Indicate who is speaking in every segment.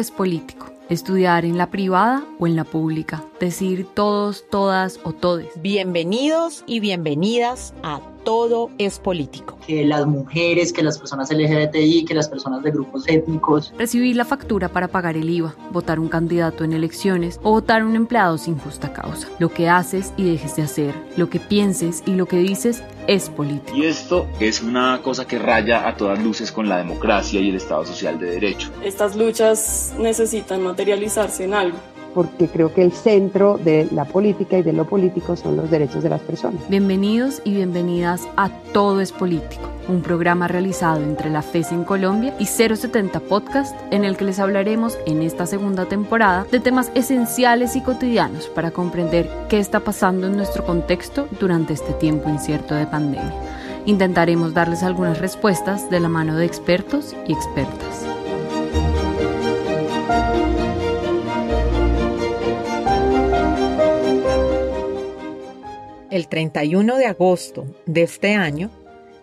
Speaker 1: es político. Estudiar en la privada o en la pública. Decir todos, todas o todes.
Speaker 2: Bienvenidos y bienvenidas a Todo es Político.
Speaker 3: Que las mujeres, que las personas LGBTI, que las personas de grupos étnicos.
Speaker 1: Recibir la factura para pagar el IVA, votar un candidato en elecciones o votar un empleado sin justa causa. Lo que haces y dejes de hacer, lo que pienses y lo que dices es político.
Speaker 4: Y esto es una cosa que raya a todas luces con la democracia y el Estado social de derecho.
Speaker 5: Estas luchas necesitan materializarse en algo
Speaker 6: porque creo que el centro de la política y de lo político son los derechos de las personas.
Speaker 1: Bienvenidos y bienvenidas a Todo es Político, un programa realizado entre la FES en Colombia y 070 Podcast, en el que les hablaremos en esta segunda temporada de temas esenciales y cotidianos para comprender qué está pasando en nuestro contexto durante este tiempo incierto de pandemia. Intentaremos darles algunas respuestas de la mano de expertos y expertas.
Speaker 2: El 31 de agosto de este año,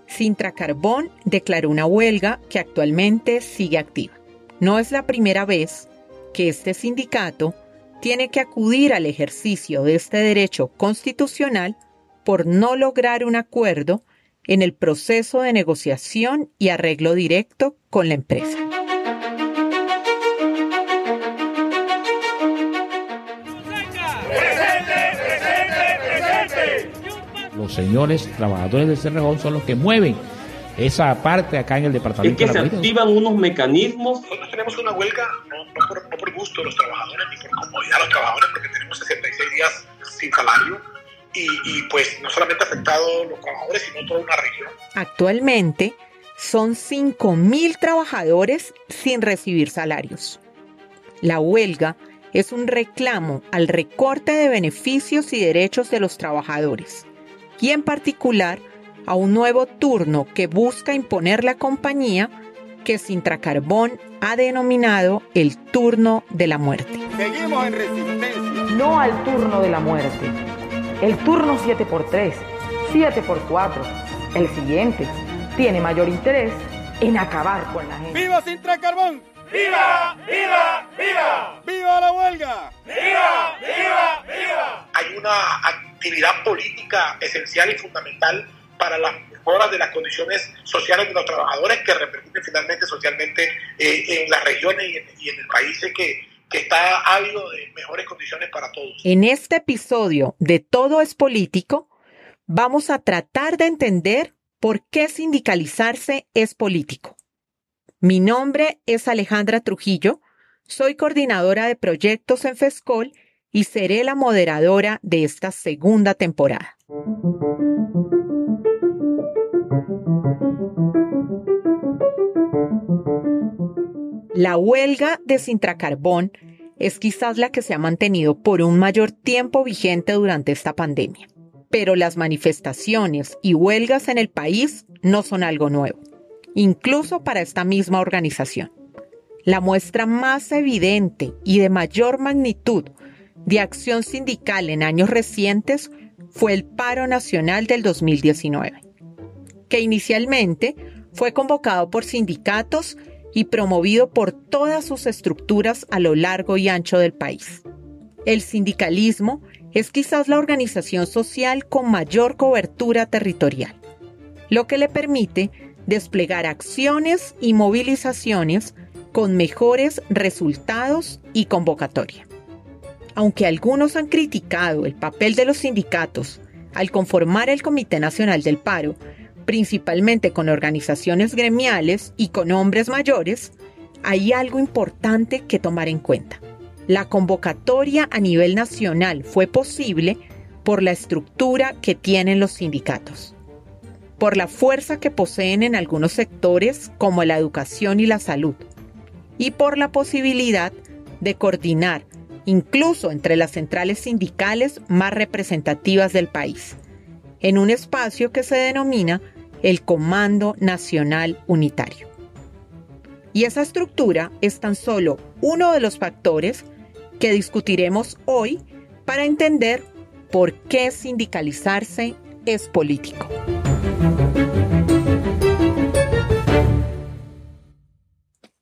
Speaker 2: Sintra Carbón declaró una huelga que actualmente sigue activa. No es la primera vez que este sindicato tiene que acudir al ejercicio de este derecho constitucional por no lograr un acuerdo en el proceso de negociación y arreglo directo con la empresa.
Speaker 7: Señores trabajadores del Cerrejón son los que mueven esa parte acá en el departamento.
Speaker 8: Es que se activan unos mecanismos.
Speaker 9: Nosotros tenemos una huelga no, por, gusto de los trabajadores ni por comodidad de los trabajadores, porque tenemos 66 días sin salario y, y pues no solamente ha afectado a los trabajadores, sino toda una región.
Speaker 2: Actualmente son 5.000 trabajadores sin recibir salarios. La huelga es un reclamo al recorte de beneficios y derechos de los trabajadores y en particular a un nuevo turno que busca imponer la compañía que Sintracarbón ha denominado el turno de la muerte.
Speaker 10: Seguimos en resistencia.
Speaker 11: No al turno de la muerte. El turno 7x3, 7x4, el siguiente, tiene mayor interés en acabar con la gente.
Speaker 10: ¡Viva Sintracarbón!
Speaker 12: ¡Viva! ¡Viva! ¡Viva!
Speaker 10: ¡Viva la huelga!
Speaker 12: ¡Viva! ¡Viva! ¡Viva!
Speaker 9: Hay una actividad política esencial y fundamental para las mejoras de las condiciones sociales de los trabajadores que repercuten finalmente socialmente eh, en las regiones y en, el país que, que está ávido de mejores condiciones para todos.
Speaker 2: En este episodio de Todo es Político, vamos a tratar de entender por qué sindicalizarse es político. Mi nombre es Alejandra Trujillo, soy coordinadora de proyectos en FESCOL y seré la moderadora de esta segunda temporada. La huelga de Sintracarbón es quizás la que se ha mantenido por un mayor tiempo vigente durante esta pandemia. Pero las manifestaciones y huelgas en el país no son algo nuevo incluso para esta misma organización. La muestra más evidente y de mayor magnitud de acción sindical en años recientes fue el paro nacional del 2019, que inicialmente fue convocado por sindicatos y promovido por todas sus estructuras a lo largo y ancho del país. El sindicalismo es quizás la organización social con mayor cobertura territorial, lo que le permite desplegar acciones y movilizaciones con mejores resultados y convocatoria. Aunque algunos han criticado el papel de los sindicatos al conformar el Comité Nacional del Paro, principalmente con organizaciones gremiales y con hombres mayores, hay algo importante que tomar en cuenta. La convocatoria a nivel nacional fue posible por la estructura que tienen los sindicatos por la fuerza que poseen en algunos sectores como la educación y la salud, y por la posibilidad de coordinar incluso entre las centrales sindicales más representativas del país, en un espacio que se denomina el Comando Nacional Unitario. Y esa estructura es tan solo uno de los factores que discutiremos hoy para entender por qué sindicalizarse es político.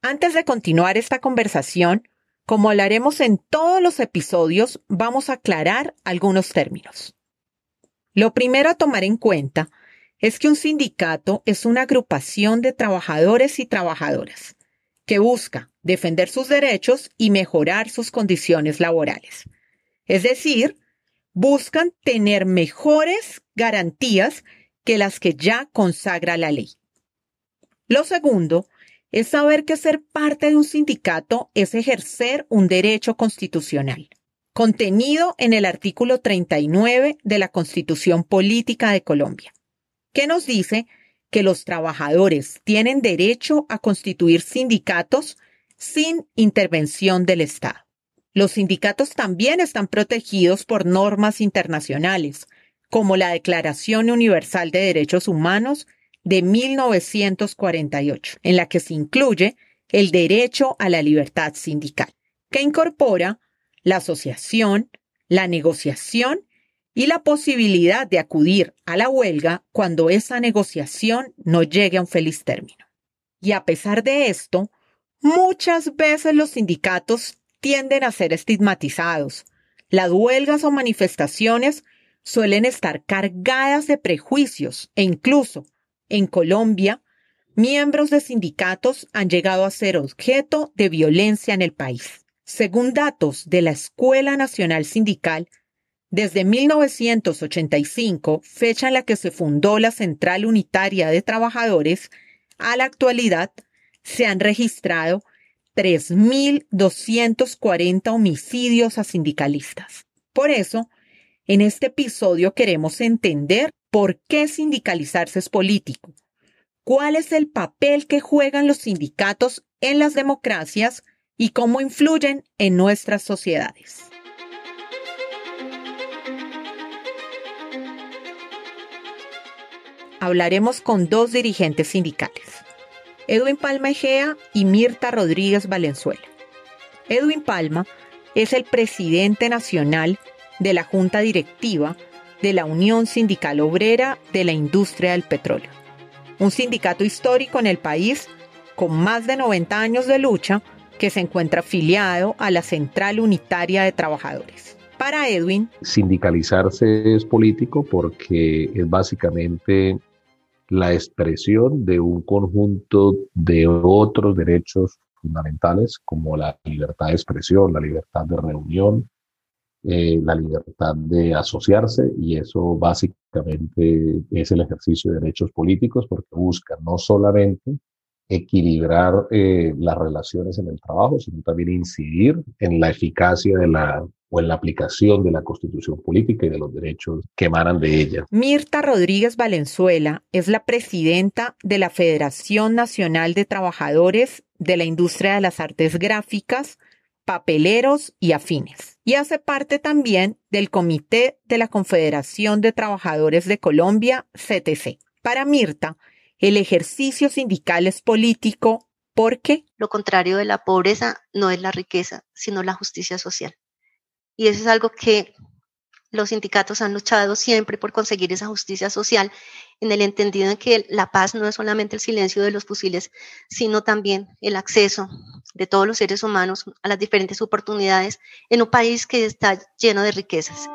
Speaker 2: Antes de continuar esta conversación, como hablaremos en todos los episodios, vamos a aclarar algunos términos. Lo primero a tomar en cuenta es que un sindicato es una agrupación de trabajadores y trabajadoras que busca defender sus derechos y mejorar sus condiciones laborales. Es decir, buscan tener mejores garantías que las que ya consagra la ley. Lo segundo es saber que ser parte de un sindicato es ejercer un derecho constitucional, contenido en el artículo 39 de la Constitución Política de Colombia, que nos dice que los trabajadores tienen derecho a constituir sindicatos sin intervención del Estado. Los sindicatos también están protegidos por normas internacionales, como la Declaración Universal de Derechos Humanos de 1948, en la que se incluye el derecho a la libertad sindical, que incorpora la asociación, la negociación y la posibilidad de acudir a la huelga cuando esa negociación no llegue a un feliz término. Y a pesar de esto, muchas veces los sindicatos tienden a ser estigmatizados. Las huelgas o manifestaciones suelen estar cargadas de prejuicios e incluso en Colombia, miembros de sindicatos han llegado a ser objeto de violencia en el país. Según datos de la Escuela Nacional Sindical, desde 1985, fecha en la que se fundó la Central Unitaria de Trabajadores, a la actualidad se han registrado 3.240 homicidios a sindicalistas. Por eso, en este episodio queremos entender por qué sindicalizarse es político, cuál es el papel que juegan los sindicatos en las democracias y cómo influyen en nuestras sociedades. Hablaremos con dos dirigentes sindicales. Edwin Palma Egea y Mirta Rodríguez Valenzuela. Edwin Palma es el presidente nacional de la Junta Directiva de la Unión Sindical Obrera de la Industria del Petróleo, un sindicato histórico en el país con más de 90 años de lucha que se encuentra afiliado a la Central Unitaria de Trabajadores. Para Edwin,
Speaker 13: sindicalizarse es político porque es básicamente la expresión de un conjunto de otros derechos fundamentales como la libertad de expresión, la libertad de reunión, eh, la libertad de asociarse y eso básicamente es el ejercicio de derechos políticos porque busca no solamente equilibrar eh, las relaciones en el trabajo, sino también incidir en la eficacia de la o en la aplicación de la constitución política y de los derechos que emanan de ella.
Speaker 2: Mirta Rodríguez Valenzuela es la presidenta de la Federación Nacional de Trabajadores de la Industria de las Artes Gráficas, Papeleros y Afines. Y hace parte también del Comité de la Confederación de Trabajadores de Colombia, CTC. Para Mirta, el ejercicio sindical es político porque...
Speaker 14: Lo contrario de la pobreza no es la riqueza, sino la justicia social. Y eso es algo que los sindicatos han luchado siempre por conseguir esa justicia social, en el entendido en que la paz no es solamente el silencio de los fusiles, sino también el acceso de todos los seres humanos a las diferentes oportunidades en un país que está lleno de riquezas.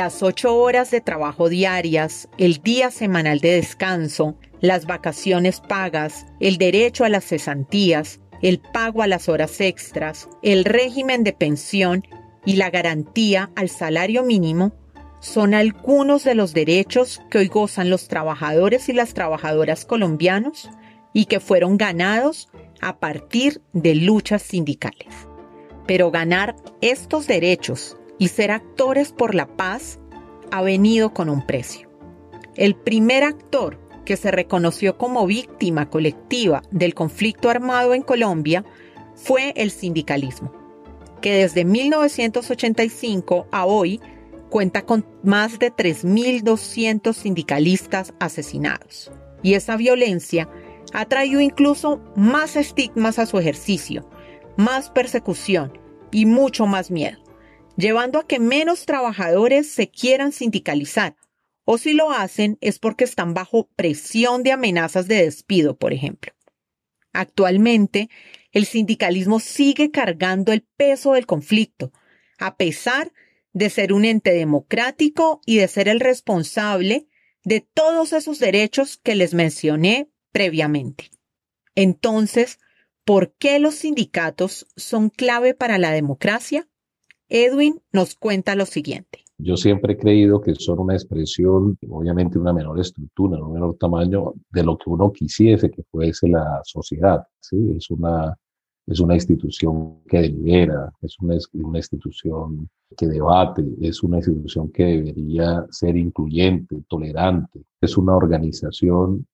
Speaker 2: Las ocho horas de trabajo diarias, el día semanal de descanso, las vacaciones pagas, el derecho a las cesantías, el pago a las horas extras, el régimen de pensión y la garantía al salario mínimo son algunos de los derechos que hoy gozan los trabajadores y las trabajadoras colombianos y que fueron ganados a partir de luchas sindicales. Pero ganar estos derechos y ser actores por la paz ha venido con un precio. El primer actor que se reconoció como víctima colectiva del conflicto armado en Colombia fue el sindicalismo, que desde 1985 a hoy cuenta con más de 3.200 sindicalistas asesinados. Y esa violencia ha traído incluso más estigmas a su ejercicio, más persecución y mucho más miedo llevando a que menos trabajadores se quieran sindicalizar, o si lo hacen es porque están bajo presión de amenazas de despido, por ejemplo. Actualmente, el sindicalismo sigue cargando el peso del conflicto, a pesar de ser un ente democrático y de ser el responsable de todos esos derechos que les mencioné previamente. Entonces, ¿por qué los sindicatos son clave para la democracia? Edwin nos cuenta lo siguiente.
Speaker 13: Yo siempre he creído que son una expresión, obviamente una menor estructura, un menor tamaño de lo que uno quisiese que fuese la sociedad. ¿sí? Es, una, es una institución que delibera, es una, una institución que debate, es una institución que debería ser incluyente, tolerante, es una organización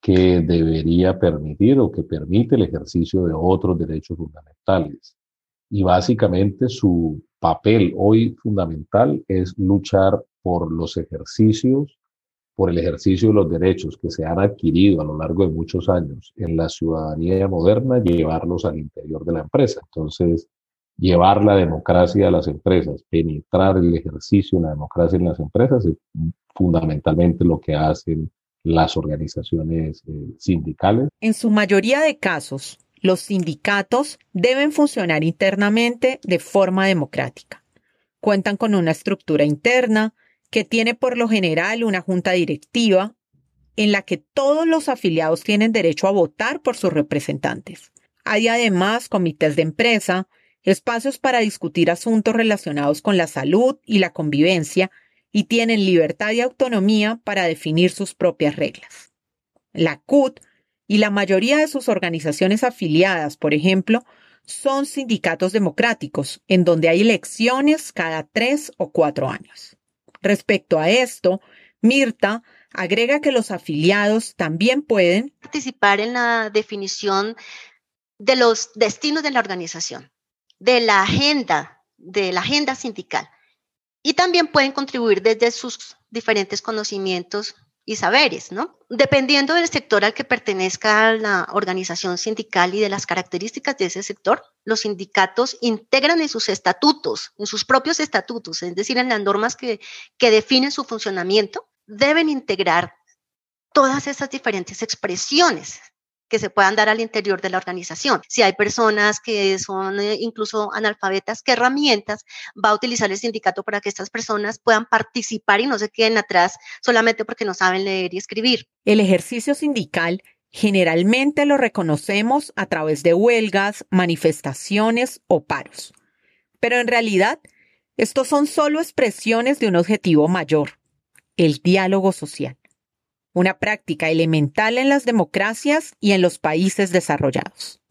Speaker 13: que debería permitir o que permite el ejercicio de otros derechos fundamentales. Y básicamente su papel hoy fundamental es luchar por los ejercicios, por el ejercicio de los derechos que se han adquirido a lo largo de muchos años en la ciudadanía moderna, llevarlos al interior de la empresa. Entonces, llevar la democracia a las empresas, penetrar el ejercicio de la democracia en las empresas es fundamentalmente lo que hacen las organizaciones eh, sindicales.
Speaker 2: En su mayoría de casos, los sindicatos deben funcionar internamente de forma democrática. Cuentan con una estructura interna que tiene por lo general una junta directiva en la que todos los afiliados tienen derecho a votar por sus representantes. Hay además comités de empresa, espacios para discutir asuntos relacionados con la salud y la convivencia y tienen libertad y autonomía para definir sus propias reglas. La CUT y la mayoría de sus organizaciones afiliadas, por ejemplo, son sindicatos democráticos, en donde hay elecciones cada tres o cuatro años. Respecto a esto, Mirta agrega que los afiliados también pueden
Speaker 14: participar en la definición de los destinos de la organización, de la agenda, de la agenda sindical. Y también pueden contribuir desde sus diferentes conocimientos y saberes, ¿no? Dependiendo del sector al que pertenezca la organización sindical y de las características de ese sector, los sindicatos integran en sus estatutos, en sus propios estatutos, es decir, en las normas que, que definen su funcionamiento, deben integrar todas esas diferentes expresiones que se puedan dar al interior de la organización. Si hay personas que son eh, incluso analfabetas, ¿qué herramientas va a utilizar el sindicato para que estas personas puedan participar y no se queden atrás solamente porque no saben leer y escribir?
Speaker 2: El ejercicio sindical generalmente lo reconocemos a través de huelgas, manifestaciones o paros. Pero en realidad, estos son solo expresiones de un objetivo mayor, el diálogo social una práctica elemental en las democracias y en los países desarrollados.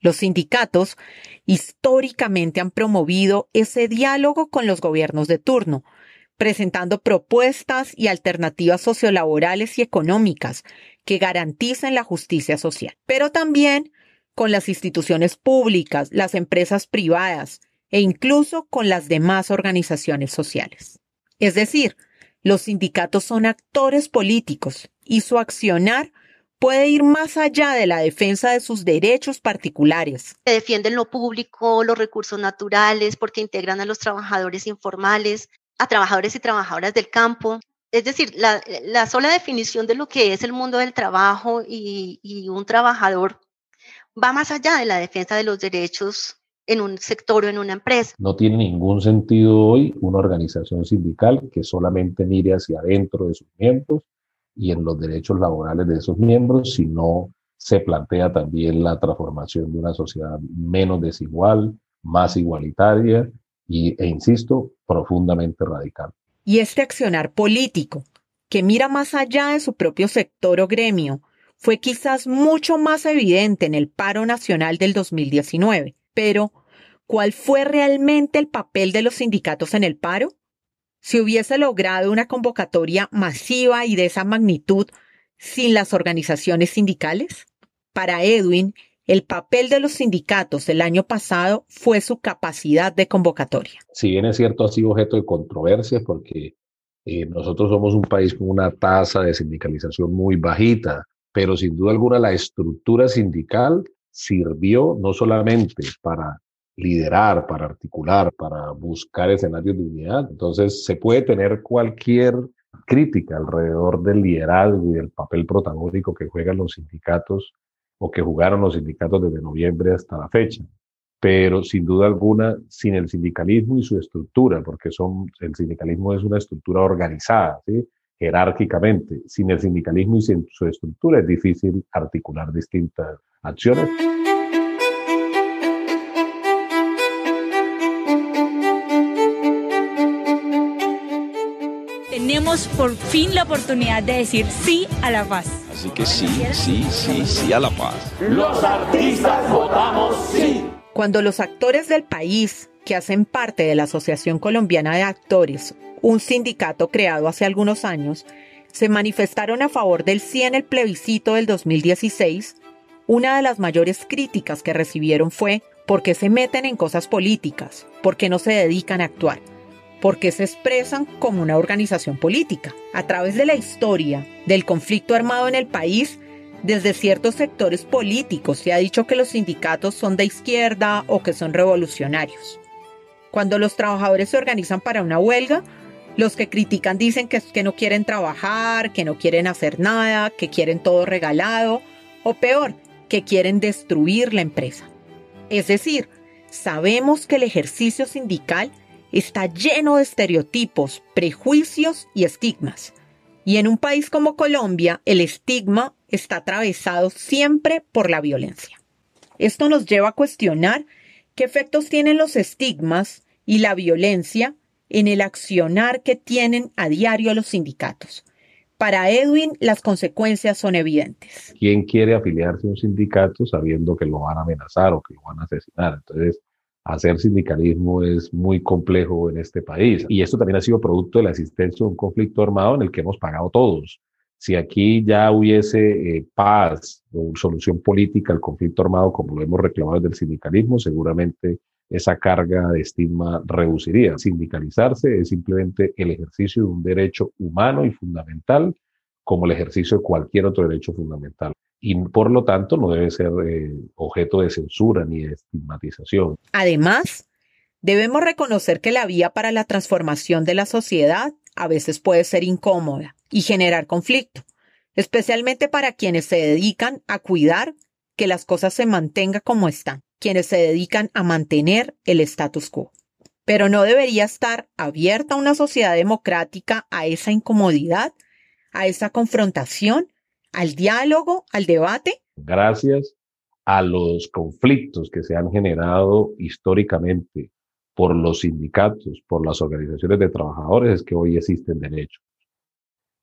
Speaker 2: Los sindicatos históricamente han promovido ese diálogo con los gobiernos de turno, presentando propuestas y alternativas sociolaborales y económicas que garanticen la justicia social, pero también con las instituciones públicas, las empresas privadas e incluso con las demás organizaciones sociales. Es decir, los sindicatos son actores políticos y su accionar puede ir más allá de la defensa de sus derechos particulares.
Speaker 14: Defienden lo público, los recursos naturales, porque integran a los trabajadores informales, a trabajadores y trabajadoras del campo. Es decir, la, sola definición de lo que es el mundo del trabajo y un trabajador va más allá de la defensa de los derechos en un sector o en una empresa.
Speaker 13: No tiene ningún sentido hoy una organización sindical que solamente mire hacia adentro de sus miembros y en los derechos laborales de esos miembros, si no se plantea también la transformación de una sociedad menos desigual, más igualitaria y, e insisto, profundamente radical.
Speaker 2: Y este accionar político, que mira más allá de su propio sector o gremio, fue quizás mucho más evidente en el paro nacional del 2019 pero, ¿cuál fue realmente el papel de los sindicatos en el paro? Si hubiese logrado una convocatoria masiva y de esa magnitud sin las organizaciones sindicales? Para Edwin, el papel de los sindicatos el año pasado fue su capacidad de convocatoria.
Speaker 13: Si bien es cierto, ha sido objeto de controversia porque eh, nosotros somos un país con una tasa de sindicalización muy bajita, pero sin duda alguna la estructura sindical sirvió no solamente para liderar, para articular, para buscar escenarios de unidad. Entonces, se puede tener cualquier crítica alrededor del liderazgo y del papel protagónico que juegan los sindicatos o que jugaron los sindicatos desde noviembre hasta la fecha. Pero sin duda alguna, sin el sindicalismo y su estructura, porque son, el sindicalismo es una estructura organizada, ¿sí? Jerárquicamente. Sin el sindicalismo y sin su estructura es difícil articular distintas acciones.
Speaker 15: tenemos por fin la oportunidad de decir sí a la paz.
Speaker 16: Así que sí, sí, sí, sí a la paz.
Speaker 12: Los artistas votamos sí.
Speaker 2: Cuando los actores del país, que hacen parte de la Asociación Colombiana de Actores, un sindicato creado hace algunos años, se manifestaron a favor del sí en el plebiscito del 2016, una de las mayores críticas que recibieron fue ¿por qué se meten en cosas políticas? ¿Por qué no se dedican a actuar? porque se expresan como una organización política. A través de la historia del conflicto armado en el país, desde ciertos sectores políticos se ha dicho que los sindicatos son de izquierda o que son revolucionarios. Cuando los trabajadores se organizan para una huelga, los que critican dicen que, que no quieren trabajar, que no quieren hacer nada, que quieren todo regalado, o peor, que quieren destruir la empresa. Es decir, sabemos que el ejercicio sindical está lleno de estereotipos, prejuicios y estigmas. Y en un país como Colombia, el estigma está atravesado siempre por la violencia. Esto nos lleva a cuestionar qué efectos tienen los estigmas y la violencia en el accionar que tienen a diario los sindicatos. Para Edwin, las consecuencias son evidentes.
Speaker 13: ¿Quién quiere afiliarse a un sindicato sabiendo que lo van a amenazar o que lo van a asesinar? Entonces, hacer sindicalismo es muy complejo en este país. Y esto también ha sido producto de la existencia de un conflicto armado en el que hemos pagado todos. Si aquí ya hubiese eh, paz o solución política al conflicto armado, como lo hemos reclamado desde el sindicalismo, seguramente esa carga de estigma reduciría. Sindicalizarse es simplemente el ejercicio de un derecho humano y fundamental como el ejercicio de cualquier otro derecho fundamental y por lo tanto no debe ser eh, objeto de censura ni de estigmatización.
Speaker 2: Además, debemos reconocer que la vía para la transformación de la sociedad a veces puede ser incómoda y generar conflicto, especialmente para quienes se dedican a cuidar que las cosas se mantengan como están, quienes se dedican a mantener el status quo. Pero no debería estar abierta una sociedad democrática a esa incomodidad, a esa confrontación al diálogo, al debate?
Speaker 13: Gracias a los conflictos que se han generado históricamente por los sindicatos, por las organizaciones de trabajadores, es que hoy existen derechos.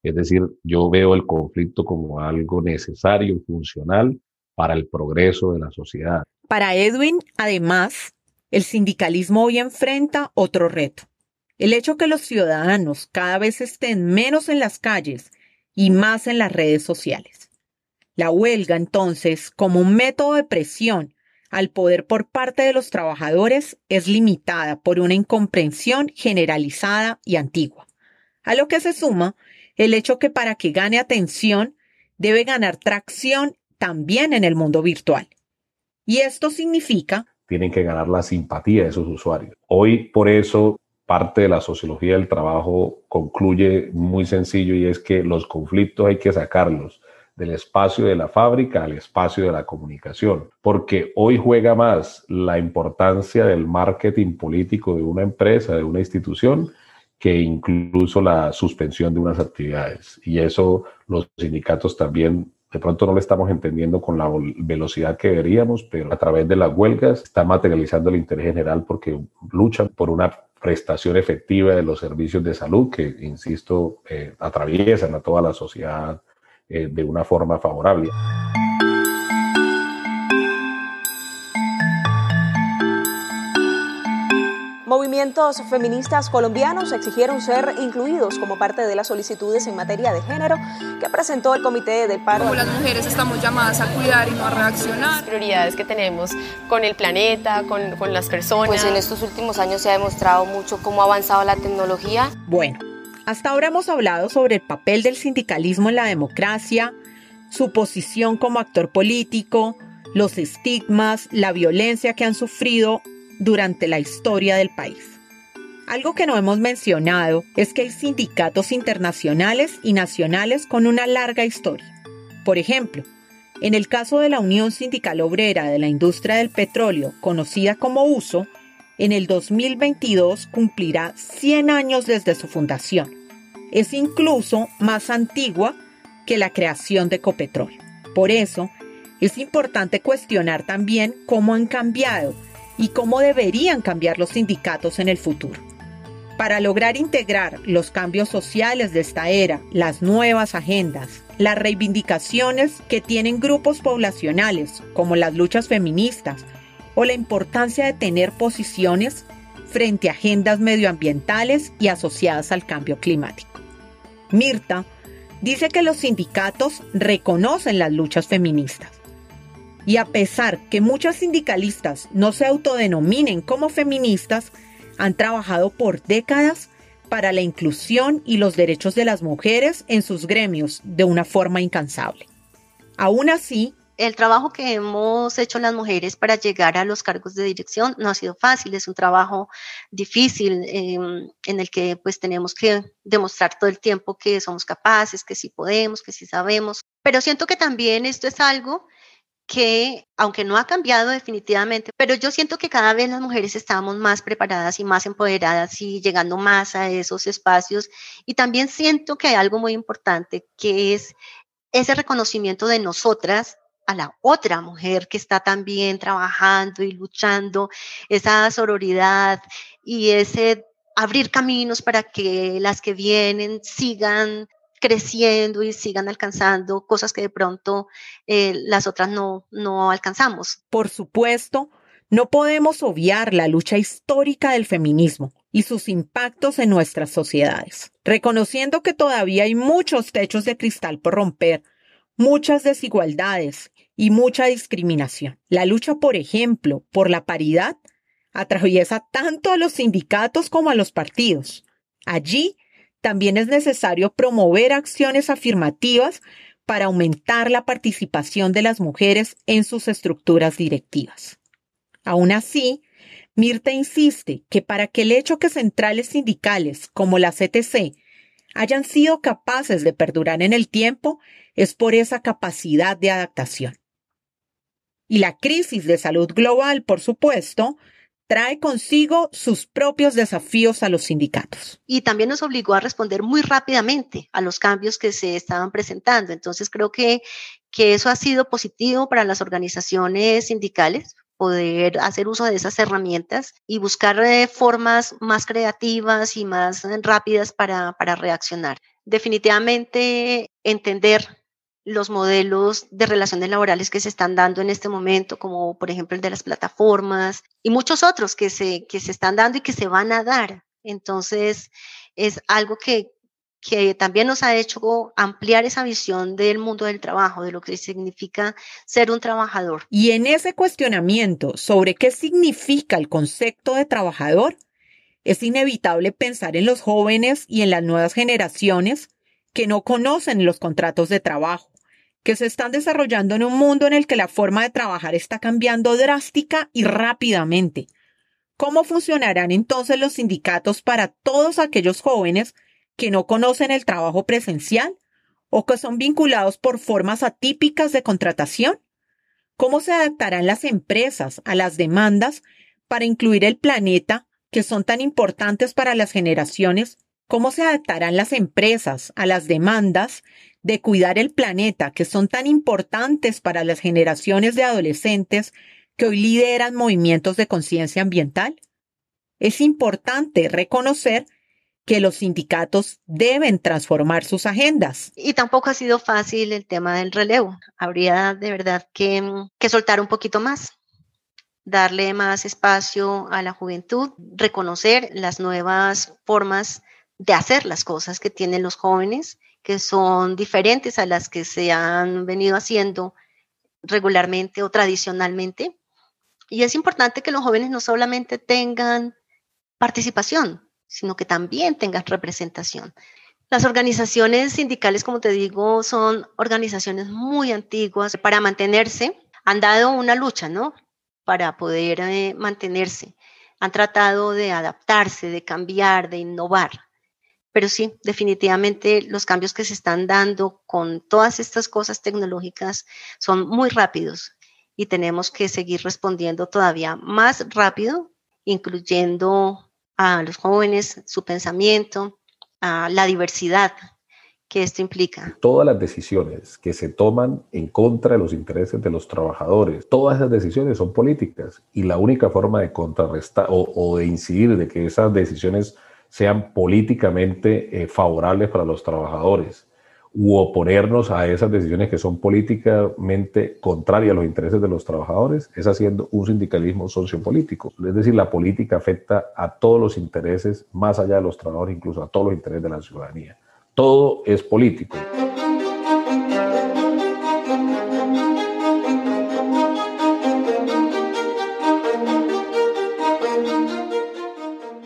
Speaker 13: Es decir, yo veo el conflicto como algo necesario, funcional para el progreso de la sociedad.
Speaker 2: Para Edwin, además, el sindicalismo hoy enfrenta otro reto. El hecho que los ciudadanos cada vez estén menos en las calles y más en las redes sociales. La huelga, entonces, como un método de presión al poder por parte de los trabajadores, es limitada por una incomprensión generalizada y antigua, a lo que se suma el hecho que para que gane atención debe ganar tracción también en el mundo virtual. Y esto significa...
Speaker 13: Tienen que ganar la simpatía de sus usuarios. Hoy, por eso, parte de la sociología del trabajo concluye muy sencillo y es que los conflictos hay que sacarlos del espacio de la fábrica al espacio de la comunicación, porque hoy juega más la importancia del marketing político de una empresa, de una institución, que incluso la suspensión de unas actividades. Y eso los sindicatos también de pronto no lo estamos entendiendo con la velocidad que deberíamos, pero a través de las huelgas está materializando el interés general porque luchan por una prestación efectiva de los servicios de salud que, insisto, eh, atraviesan a toda la sociedad eh, de una forma favorable.
Speaker 17: Movimientos feministas colombianos exigieron ser incluidos como parte de las solicitudes en materia de género que presentó el Comité de Paro.
Speaker 18: Como las mujeres estamos llamadas a cuidar y no a reaccionar. Las
Speaker 19: prioridades que tenemos con el planeta, con, con las personas.
Speaker 20: Pues en estos últimos años se ha demostrado mucho cómo ha avanzado la tecnología.
Speaker 2: Bueno, hasta ahora hemos hablado sobre el papel del sindicalismo en la democracia, su posición como actor político, los estigmas, la violencia que han sufrido durante la historia del país. Algo que no hemos mencionado es que hay sindicatos internacionales y nacionales con una larga historia. Por ejemplo, en el caso de la Unión Sindical Obrera de la Industria del Petróleo, conocida como USO, en el 2022 cumplirá 100 años desde su fundación. Es incluso más antigua que la creación de Ecopetrol. Por eso, es importante cuestionar también cómo han cambiado y cómo deberían cambiar los sindicatos en el futuro. Para lograr integrar los cambios sociales de esta era, las nuevas agendas, las reivindicaciones que tienen grupos poblacionales como las luchas feministas o la importancia de tener posiciones frente a agendas medioambientales y asociadas al cambio climático. Mirta dice que los sindicatos reconocen las luchas feministas. Y a pesar que muchas sindicalistas no se autodenominen como feministas, han trabajado por décadas para la inclusión y los derechos de las mujeres en sus gremios de una forma incansable. Aún así,
Speaker 14: el trabajo que hemos hecho las mujeres para llegar a los cargos de dirección no ha sido fácil, es un trabajo difícil em, en el que pues tenemos que demostrar todo el tiempo que somos capaces, que sí podemos, que sí sabemos. Pero siento que también esto es algo que, aunque no ha cambiado definitivamente, pero yo siento que cada vez las mujeres estamos más preparadas y más empoderadas y llegando más a esos espacios. Y también siento que hay algo muy importante, que es ese reconocimiento de nosotras a la otra mujer que está también trabajando y luchando, esa sororidad y ese abrir caminos para que las que vienen sigan creciendo y sigan alcanzando cosas que de pronto eh, las otras no, no alcanzamos.
Speaker 2: Por supuesto, no podemos obviar la lucha histórica del feminismo y sus impactos en nuestras sociedades, reconociendo que todavía hay muchos techos de cristal por romper, muchas desigualdades y mucha discriminación. La lucha, por ejemplo, por la paridad atraviesa tanto a los sindicatos como a los partidos. Allí también es necesario promover acciones afirmativas para aumentar la participación de las mujeres en sus estructuras directivas. Aún así, Mirta insiste que para que el hecho que centrales sindicales como la CTC hayan sido capaces de perdurar en el tiempo es por esa capacidad de adaptación. Y la crisis de salud global, por supuesto, trae consigo sus propios desafíos a los sindicatos.
Speaker 14: Y también nos obligó a responder muy rápidamente a los cambios que se estaban presentando. Entonces creo que, que eso ha sido positivo para las organizaciones sindicales, poder hacer uso de esas herramientas y buscar eh, formas más creativas y más rápidas para, para reaccionar. Definitivamente entender los modelos de relaciones laborales que se están dando en este momento, como por ejemplo el de las plataformas y muchos otros que se, que se están dando y que se van a dar. Entonces, es algo que, que también nos ha hecho ampliar esa visión del mundo del trabajo, de lo que significa ser un trabajador.
Speaker 2: Y en ese cuestionamiento sobre qué significa el concepto de trabajador, es inevitable pensar en los jóvenes y en las nuevas generaciones que no conocen los contratos de trabajo que se están desarrollando en un mundo en el que la forma de trabajar está cambiando drástica y rápidamente. ¿Cómo funcionarán entonces los sindicatos para todos aquellos jóvenes que no conocen el trabajo presencial o que son vinculados por formas atípicas de contratación? ¿Cómo se adaptarán las empresas a las demandas para incluir el planeta que son tan importantes para las generaciones? ¿Cómo se adaptarán las empresas a las demandas de cuidar el planeta que son tan importantes para las generaciones de adolescentes que hoy lideran movimientos de conciencia ambiental? Es importante reconocer que los sindicatos deben transformar sus agendas.
Speaker 14: Y tampoco ha sido fácil el tema del relevo. Habría de verdad que, que soltar un poquito más, darle más espacio a la juventud, reconocer las nuevas formas de hacer las cosas que tienen los jóvenes que son diferentes a las que se han venido haciendo regularmente o tradicionalmente. Y es importante que los jóvenes no solamente tengan participación, sino que también tengan representación. Las organizaciones sindicales, como te digo, son organizaciones muy antiguas. Para mantenerse, han dado una lucha, ¿no? Para poder eh, mantenerse. han tratado de adaptarse, de cambiar, de innovar. Pero sí, definitivamente los cambios que se están dando con todas estas cosas tecnológicas son muy rápidos y tenemos que seguir respondiendo todavía más rápido, incluyendo a los jóvenes, su pensamiento, a la diversidad que esto implica.
Speaker 13: Todas las decisiones que se toman en contra de los intereses de los trabajadores, todas esas decisiones son políticas y la única forma de contrarrestar o, de incidir de que esas decisiones sean políticamente eh, favorables para los trabajadores u oponernos a esas decisiones que son políticamente contrarias a los intereses de los trabajadores, es haciendo un sindicalismo sociopolítico. Es decir, la política afecta a todos los intereses, más allá de los trabajadores, incluso a todos los intereses de la ciudadanía. Todo es político.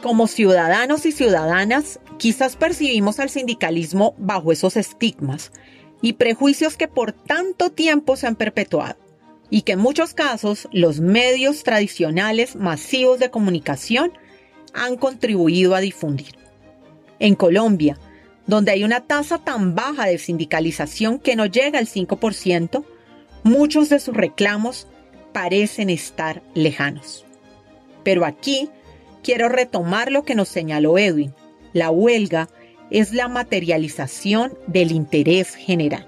Speaker 2: Como ciudadanos y ciudadanas, quizás percibimos al sindicalismo bajo esos estigmas y prejuicios que por tanto tiempo se han perpetuado y que en muchos casos los medios tradicionales masivos de comunicación han contribuido a difundir. En Colombia, donde hay una tasa tan baja de sindicalización que no llega al 5%, muchos de sus reclamos parecen estar lejanos. Pero aquí quiero retomar lo que nos señaló Edwin. La huelga es la materialización del interés general.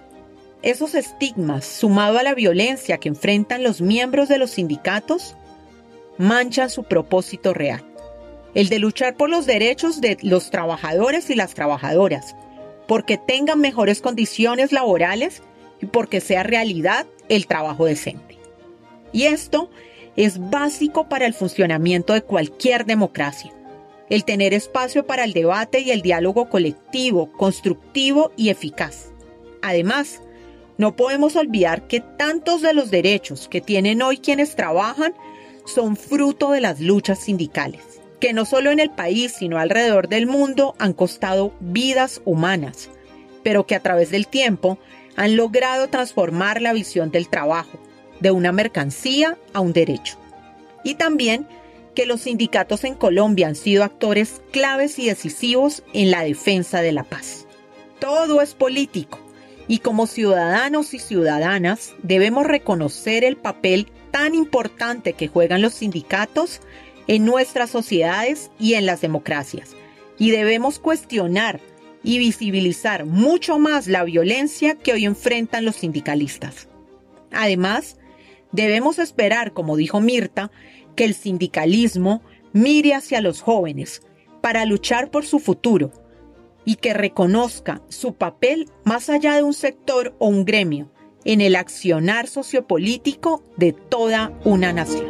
Speaker 2: Esos estigmas, sumado a la violencia que enfrentan los miembros de los sindicatos, manchan su propósito real, el de luchar por los derechos de los trabajadores y las trabajadoras, porque tengan mejores condiciones laborales y porque sea realidad el trabajo decente. Y esto es básico para el funcionamiento de cualquier democracia. El tener espacio para el debate y el diálogo colectivo, constructivo y eficaz. Además, no podemos olvidar que tantos de los derechos que tienen hoy quienes trabajan son fruto de las luchas sindicales, que no solo en el país, sino alrededor del mundo han costado vidas humanas, pero que a través del tiempo han logrado transformar la visión del trabajo, de una mercancía a un derecho. Y también que los sindicatos en Colombia han sido actores claves y decisivos en la defensa de la paz. Todo es político y como ciudadanos y ciudadanas debemos reconocer el papel tan importante que juegan los sindicatos en nuestras sociedades y en las democracias. Y debemos cuestionar y visibilizar mucho más la violencia que hoy enfrentan los sindicalistas. Además, Debemos esperar, como dijo Mirta, que el sindicalismo mire hacia los jóvenes para luchar por su futuro y que reconozca su papel más allá de un sector o un gremio en el accionar sociopolítico de toda una nación.